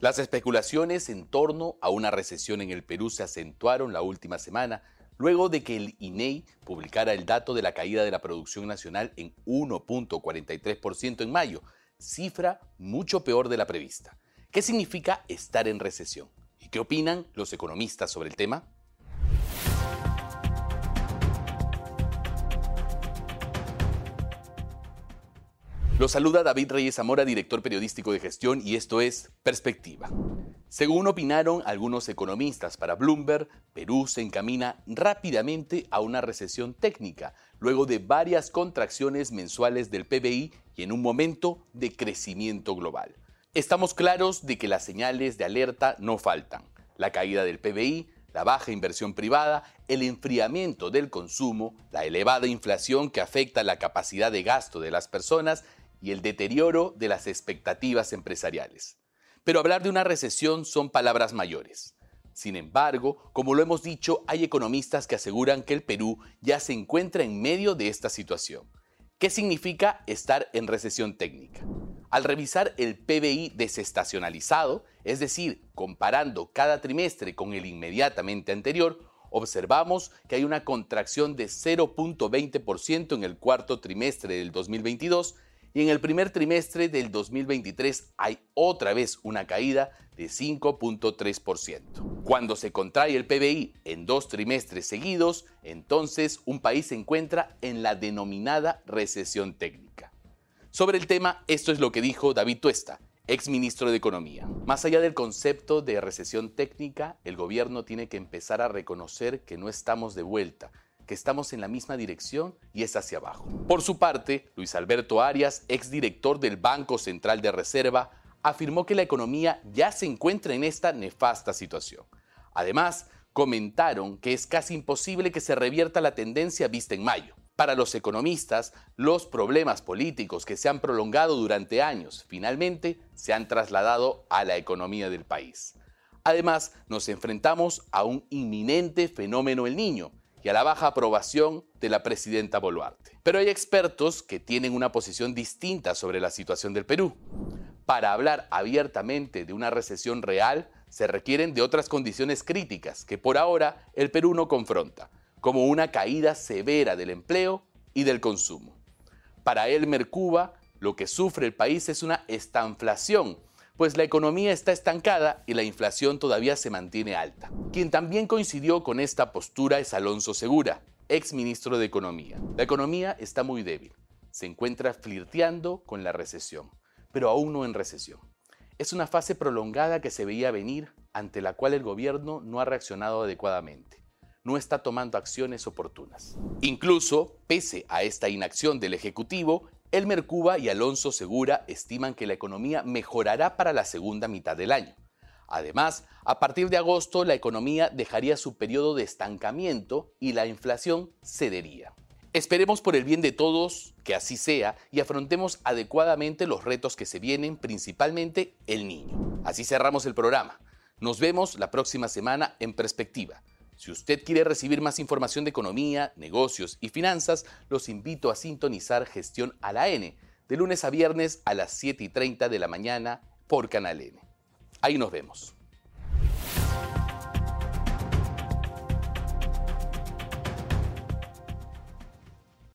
Las especulaciones en torno a una recesión en el Perú se acentuaron la última semana, luego de que el INEI publicara el dato de la caída de la producción nacional en 1.43% en mayo, cifra mucho peor de la prevista. ¿Qué significa estar en recesión? ¿Y qué opinan los economistas sobre el tema? Lo saluda David Reyes Zamora, director periodístico de gestión, y esto es Perspectiva. Según opinaron algunos economistas para Bloomberg, Perú se encamina rápidamente a una recesión técnica, luego de varias contracciones mensuales del PBI y en un momento de crecimiento global. Estamos claros de que las señales de alerta no faltan. La caída del PBI, la baja inversión privada, el enfriamiento del consumo, la elevada inflación que afecta la capacidad de gasto de las personas y el deterioro de las expectativas empresariales. Pero hablar de una recesión son palabras mayores. Sin embargo, como lo hemos dicho, hay economistas que aseguran que el Perú ya se encuentra en medio de esta situación. ¿Qué significa estar en recesión técnica? Al revisar el PBI desestacionalizado, es decir, comparando cada trimestre con el inmediatamente anterior, observamos que hay una contracción de 0.20% en el cuarto trimestre del 2022 y en el primer trimestre del 2023 hay otra vez una caída de 5.3%. Cuando se contrae el PBI en dos trimestres seguidos, entonces un país se encuentra en la denominada recesión técnica. Sobre el tema, esto es lo que dijo David Tuesta, ex ministro de Economía. Más allá del concepto de recesión técnica, el gobierno tiene que empezar a reconocer que no estamos de vuelta, que estamos en la misma dirección y es hacia abajo. Por su parte, Luis Alberto Arias, exdirector del Banco Central de Reserva, afirmó que la economía ya se encuentra en esta nefasta situación. Además, comentaron que es casi imposible que se revierta la tendencia vista en mayo. Para los economistas, los problemas políticos que se han prolongado durante años finalmente se han trasladado a la economía del país. Además, nos enfrentamos a un inminente fenómeno el niño, y a la baja aprobación de la presidenta Boluarte. Pero hay expertos que tienen una posición distinta sobre la situación del Perú. Para hablar abiertamente de una recesión real, se requieren de otras condiciones críticas que por ahora el Perú no confronta, como una caída severa del empleo y del consumo. Para Elmer Cuba, lo que sufre el país es una estanflación pues la economía está estancada y la inflación todavía se mantiene alta. Quien también coincidió con esta postura es Alonso Segura, ex ministro de Economía. La economía está muy débil, se encuentra flirteando con la recesión, pero aún no en recesión. Es una fase prolongada que se veía venir, ante la cual el gobierno no ha reaccionado adecuadamente no está tomando acciones oportunas. Incluso, pese a esta inacción del Ejecutivo, Elmer Cuba y Alonso Segura estiman que la economía mejorará para la segunda mitad del año. Además, a partir de agosto la economía dejaría su periodo de estancamiento y la inflación cedería. Esperemos por el bien de todos que así sea y afrontemos adecuadamente los retos que se vienen, principalmente el niño. Así cerramos el programa. Nos vemos la próxima semana en perspectiva. Si usted quiere recibir más información de economía, negocios y finanzas, los invito a sintonizar Gestión a la N, de lunes a viernes a las 7 y 30 de la mañana por Canal N. Ahí nos vemos.